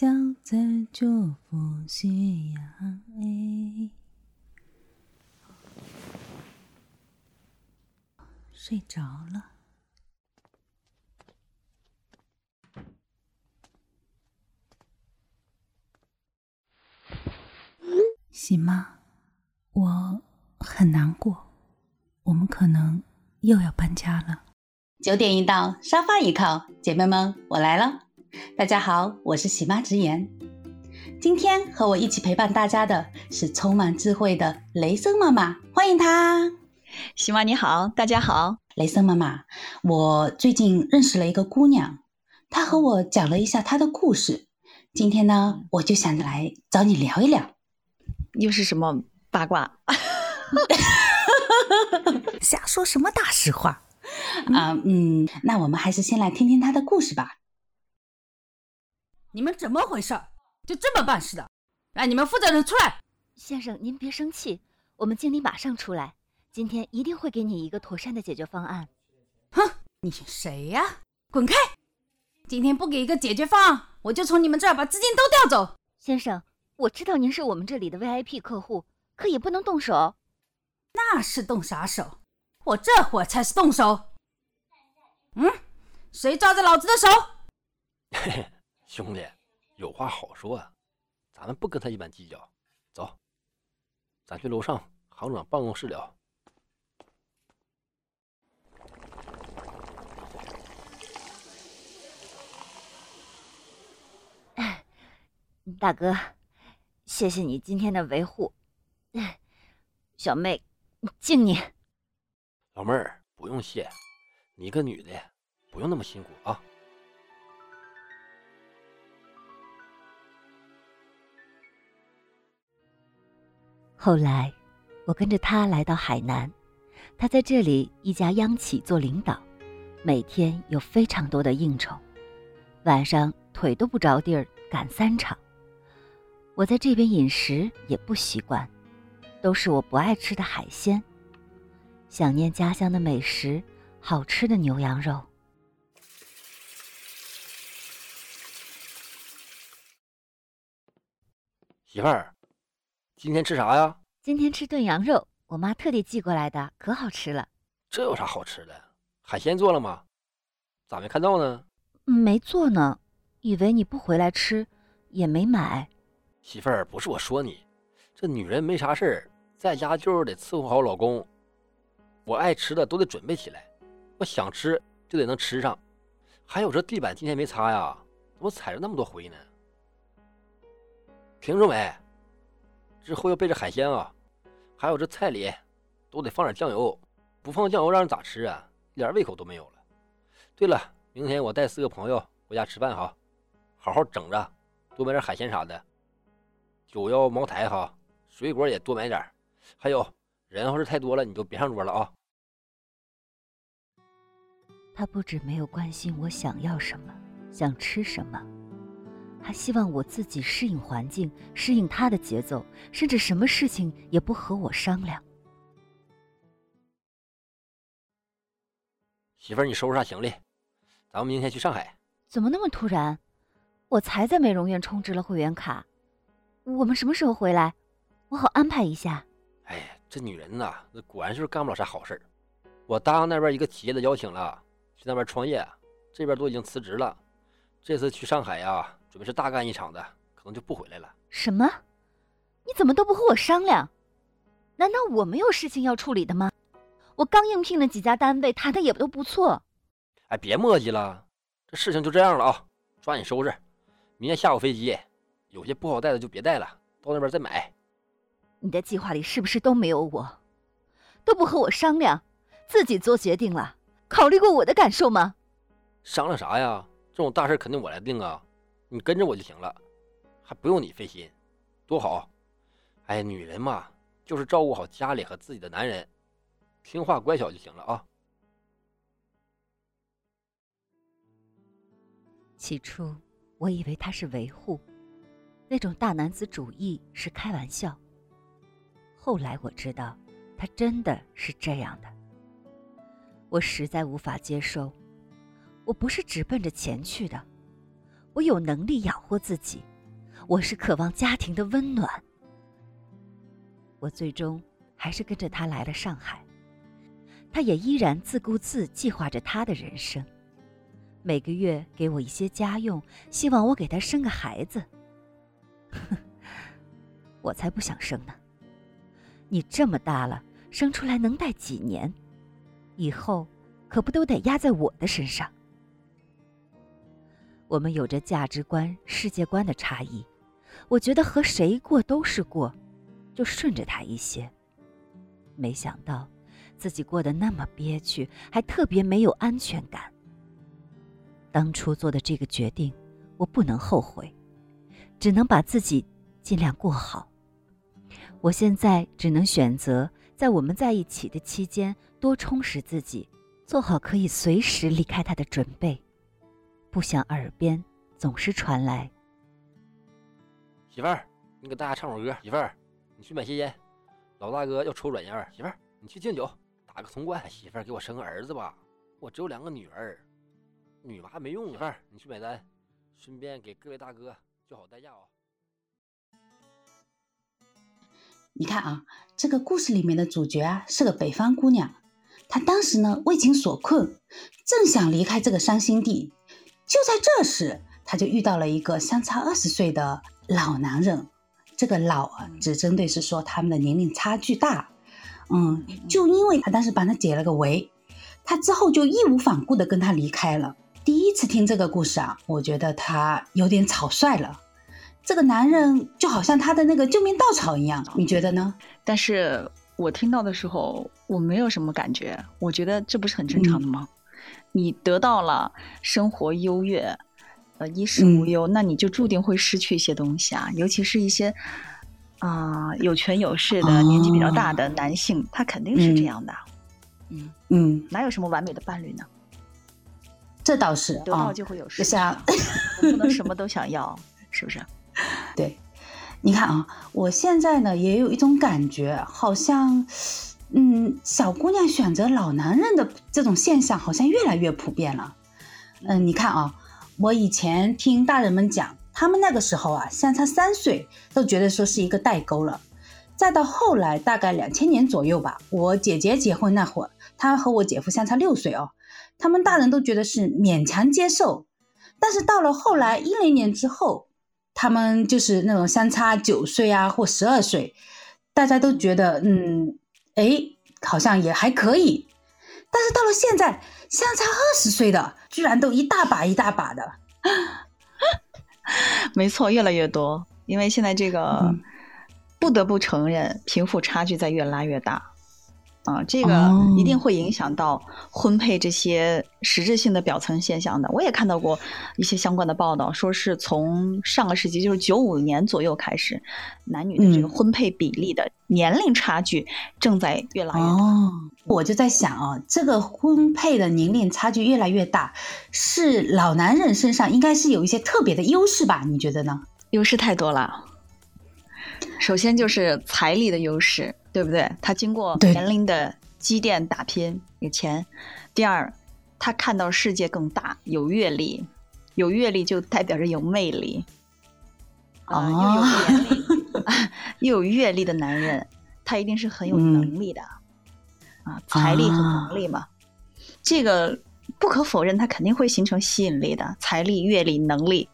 就在祝福夕阳哎。睡着了。喜妈，我很难过，我们可能又要搬家了。九点一到，沙发一靠，姐妹们，我来了。大家好，我是喜妈直言。今天和我一起陪伴大家的是充满智慧的雷森妈妈，欢迎她。喜妈你好，大家好。雷森妈妈，我最近认识了一个姑娘，她和我讲了一下她的故事。今天呢，我就想着来找你聊一聊。又是什么八卦？瞎说什么大实话？啊，嗯，那我们还是先来听听她的故事吧。你们怎么回事？就这么办事的？来，你们负责人出来！先生，您别生气，我们经理马上出来，今天一定会给你一个妥善的解决方案。哼，你谁呀？滚开！今天不给一个解决方案，我就从你们这儿把资金都调走。先生，我知道您是我们这里的 VIP 客户，可也不能动手。那是动啥手？我这会儿才是动手。嗯，谁抓着老子的手？兄弟，有话好说啊，咱们不跟他一般计较。走，咱去楼上行长办公室聊。大哥，谢谢你今天的维护。小妹，敬你。老妹儿，不用谢，你个女的，不用那么辛苦啊。后来，我跟着他来到海南，他在这里一家央企做领导，每天有非常多的应酬，晚上腿都不着地儿赶三场。我在这边饮食也不习惯，都是我不爱吃的海鲜，想念家乡的美食，好吃的牛羊肉。媳妇儿。今天吃啥呀？今天吃炖羊肉，我妈特地寄过来的，可好吃了。这有啥好吃的？海鲜做了吗？咋没看到呢？没做呢，以为你不回来吃，也没买。媳妇儿，不是我说你，这女人没啥事儿，在家就是得伺候好老公。我爱吃的都得准备起来，我想吃就得能吃上。还有这地板今天没擦呀，怎么踩着那么多灰呢？听着没？之后要备着海鲜啊，还有这菜里都得放点酱油，不放酱油让人咋吃啊？一点胃口都没有了。对了，明天我带四个朋友回家吃饭哈，好好整着，多买点海鲜啥的，酒要茅台哈，水果也多买点。还有人要是太多了，你就别上桌了啊。他不止没有关心我想要什么，想吃什么。还希望我自己适应环境，适应他的节奏，甚至什么事情也不和我商量。媳妇儿，你收拾下行李，咱们明天去上海。怎么那么突然？我才在美容院充值了会员卡。我们什么时候回来？我好安排一下。哎，这女人呐，那果然就是干不了啥好事儿。我答应那边一个企业的邀请了，去那边创业，这边都已经辞职了。这次去上海呀。准备是大干一场的，可能就不回来了。什么？你怎么都不和我商量？难道我没有事情要处理的吗？我刚应聘了几家单位，谈的也都不错。哎，别磨叽了，这事情就这样了啊！抓紧收拾，明天下午飞机。有些不好带的就别带了，到那边再买。你的计划里是不是都没有我？都不和我商量，自己做决定了？考虑过我的感受吗？商量啥呀？这种大事肯定我来定啊！你跟着我就行了，还不用你费心，多好！哎，女人嘛，就是照顾好家里和自己的男人，听话乖巧就行了啊。起初我以为他是维护，那种大男子主义是开玩笑。后来我知道，他真的是这样的。我实在无法接受，我不是只奔着钱去的。我有能力养活自己，我是渴望家庭的温暖。我最终还是跟着他来了上海，他也依然自顾自计划着他的人生，每个月给我一些家用，希望我给他生个孩子。哼 我才不想生呢！你这么大了，生出来能带几年？以后可不都得压在我的身上？我们有着价值观、世界观的差异，我觉得和谁过都是过，就顺着他一些。没想到自己过得那么憋屈，还特别没有安全感。当初做的这个决定，我不能后悔，只能把自己尽量过好。我现在只能选择在我们在一起的期间多充实自己，做好可以随时离开他的准备，不想耳边总是传来：“媳妇儿，你给大家唱首歌。媳妇儿，你去买些烟。老大哥要抽软烟。媳妇儿，你去敬酒，打个通关。媳妇儿，给我生个儿子吧，我只有两个女儿，女娃没用。媳妇儿，你去买单，顺便给各位大哥叫好代驾哦。”你看啊，这个故事里面的主角啊是个北方姑娘，她当时呢为情所困，正想离开这个伤心地，就在这时，他就遇到了一个相差二十岁的老男人。这个老啊，只针对是说他们的年龄差距大。嗯，就因为他当时帮他解了个围，他之后就义无反顾的跟他离开了。第一次听这个故事啊，我觉得他有点草率了。这个男人就好像他的那个救命稻草一样，你觉得呢？但是我听到的时候，我没有什么感觉。我觉得这不是很正常的吗？你得到了生活优越，呃，衣食无忧，那你就注定会失去一些东西啊。尤其是一些啊有权有势的、年纪比较大的男性，他肯定是这样的。嗯嗯，哪有什么完美的伴侣呢？这倒是，得到就会有失，像不能什么都想要，是不是？对，你看啊，我现在呢也有一种感觉，好像，嗯，小姑娘选择老男人的这种现象好像越来越普遍了。嗯，你看啊，我以前听大人们讲，他们那个时候啊，相差三岁都觉得说是一个代沟了。再到后来，大概两千年左右吧，我姐姐结婚那会儿，她和我姐夫相差六岁哦，他们大人都觉得是勉强接受。但是到了后来一零年之后。他们就是那种相差九岁啊，或十二岁，大家都觉得，嗯，哎，好像也还可以。但是到了现在，相差二十岁的居然都一大把一大把的。没错，越来越多，因为现在这个不得不承认，贫富差距在越拉越大。啊，这个一定会影响到婚配这些实质性的表层现象的。我也看到过一些相关的报道，说是从上个世纪，就是九五年左右开始，男女的这个婚配比例的年龄差距正在越来越大。哦，我就在想啊，这个婚配的年龄差距越来越大，是老男人身上应该是有一些特别的优势吧？你觉得呢？优势太多了。首先就是财力的优势。对不对？他经过年龄的积淀打拼有钱。第二，他看到世界更大，有阅历，有阅历就代表着有魅力。啊，又有年龄 又有阅历的男人，他一定是很有能力的。啊，财力和能力嘛，这个不可否认，他肯定会形成吸引力的。财力、阅历、能力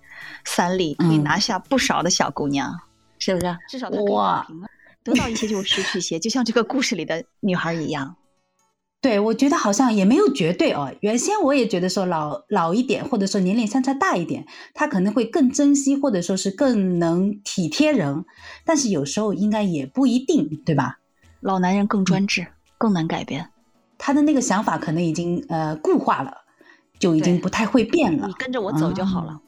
三力可以拿下不少的小姑娘，是不是？至少他可以打平了。得到一些就失去一些，就像这个故事里的女孩一样。对，我觉得好像也没有绝对哦。原先我也觉得说老老一点，或者说年龄相差大一点，他可能会更珍惜，或者说是更能体贴人。但是有时候应该也不一定，对吧？老男人更专制，更难改变。他的那个想法可能已经呃固化了，就已经不太会变了。你跟着我走就好了。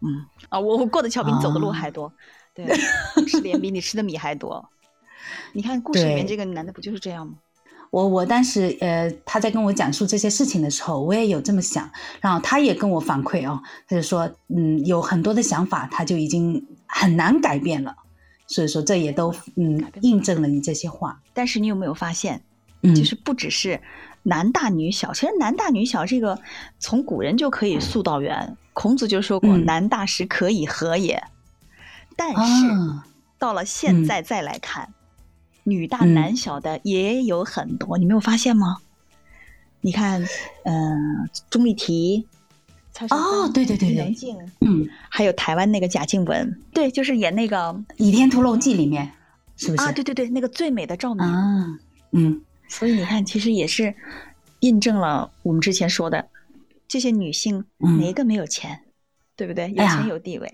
嗯啊，我我过的桥比你走的路还多。对，吃的盐比你吃的米还多。你看故事里面这个男的不就是这样吗？我我当时呃他在跟我讲述这些事情的时候，我也有这么想，然后他也跟我反馈哦，他就说嗯有很多的想法他就已经很难改变了，所以说这也都嗯印证了你这些话。但是你有没有发现，嗯，就是不只是男大女小，其实男大女小这个从古人就可以溯到源。孔子就说过：“嗯男大时可以和也。”但是、啊，到了现在再来看，女大嗯男小的也有很多，你没有发现吗？你看，嗯、钟丽缇、哦对对对对静，嗯，还有台湾那个贾静雯，对，就是演那个《倚天屠龙记》里面是不是？啊，对对对，那个最美的赵敏。啊，嗯所以你看，其实也是印证了我们之前说的，这些女性嗯哪一个没有钱，对不对？有钱有地位。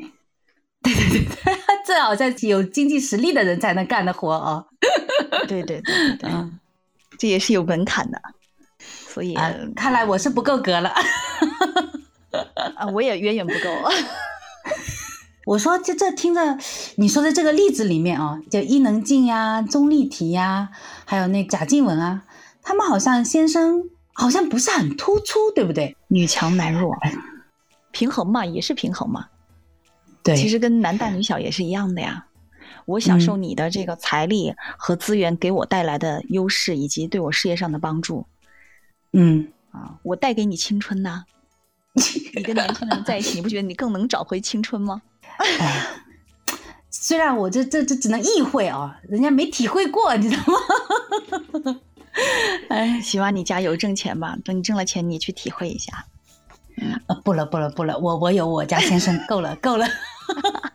这好像有经济实力的人才能干的活 哦。对对对对对，嗯这也是有门槛的。所以啊，看来我是不够格了。啊，我也远远不够。我说这这听着你说的这个例子里面啊，就伊能静呀、钟丽缇呀，还有那贾静雯啊，他们好像先生好像不是很突出，对不对？女强男弱，平衡嘛，也是平衡嘛。对其实跟男大女小也是一样的呀。我享受你的这个财力和资源给我带来的优势，以及对我事业上的帮助嗯，啊，我带给你青春呐、你跟年轻人在一起，你不觉得你更能找回青春吗？哎呀，虽然我这这这只能意会啊，人家没体会过，你知道吗？哎，希望你加油挣钱吧，等你挣了钱，你去体会一下。呃，不了不了不了，我我有我家先生，够了够了。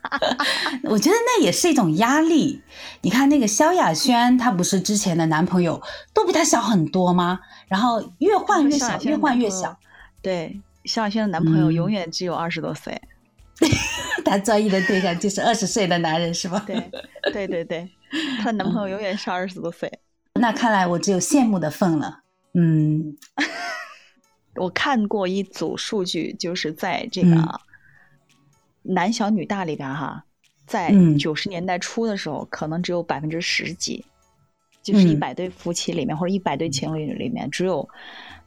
我觉得那也是一种压力。你看那个萧亚轩，她不是之前的男朋友都比她小很多吗？然后越换越小，越换越小。。对，萧亚轩的男朋友嗯永远只有二十多岁。她专一的对象就是二十岁的男人，是吧？对，对对对，她的男朋友永远是二十多岁。那看来我只有羡慕的份了。嗯我看过一组数据，就是在这个嗯男小女大里边哈，在嗯。九十年代初的时候，可能只有百分之十几，就是一嗯。百对夫妻里面或者一百对情侣里面，只有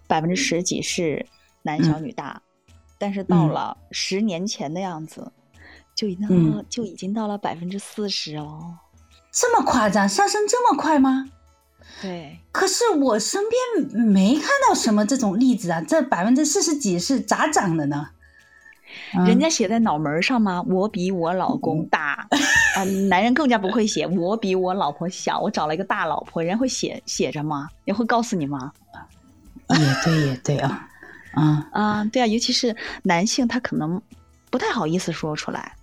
百分之十几是男小女大，但是到嗯了十年前的样子，就已经嗯。就已经到了百分之四十哦。这么夸张，上升这么快吗？对，可是我身边没看到什么这种例子啊，这百分之四十几是咋涨的呢？嗯人家写在脑门上吗？我比我老公大，啊、男人更加不会写。我比我老婆小，我找了一个大老婆，人家会写写着吗？人会告诉你吗？也对，也对啊，啊，啊，对啊，尤其是男性，他可能不太好意思说出来，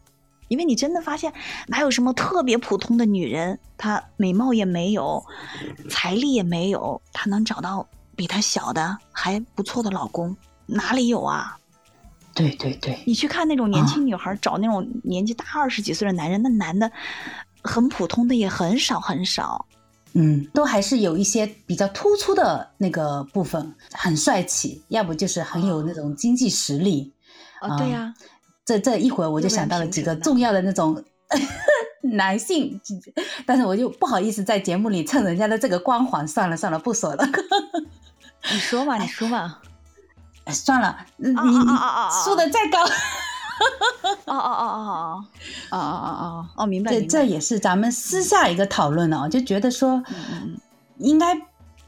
因为你真的发现哪有什么特别普通的女人，她美貌也没有，财力也没有，她能找到比她小的还不错的老公，哪里有啊？对对对，你去看那种年轻女孩找那种年纪大二十几岁的男人，那男的很普通的也很少很少。嗯，都还是有一些比较突出的那个部分，很帅气，要不就是很有那种经济实力。啊，对呀、这这一会儿我就想到了几个重要的那种 男性，但是我就不好意思在节目里蹭人家的这个光环，算了算了，不说了。你说吧，你说吧。哎算了，你啊你啊啊啊啊说的再高，哦哦哦哦哦 哦哦哦哦，明白这。这也是咱们私下一个讨论哦，就觉得说。应该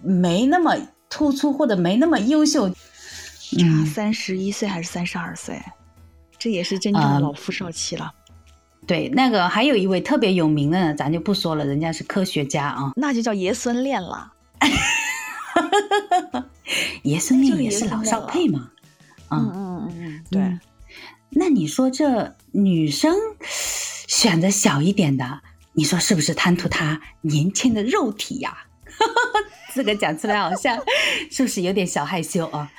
没那么突出或者没那么优秀。嗯，三十一岁还是三十二岁？这也是真正的啊老夫少妻了。对，那个还有一位特别有名的呢，咱就不说了，人家是科学家啊，那就叫爷孙恋了。爷孙恋也是老少配嘛。啊、嗯嗯嗯嗯，对。嗯那你说这女生选择小一点的，你说是不是贪图她年轻的肉体呀、这个讲出来好像是不是有点小害羞啊？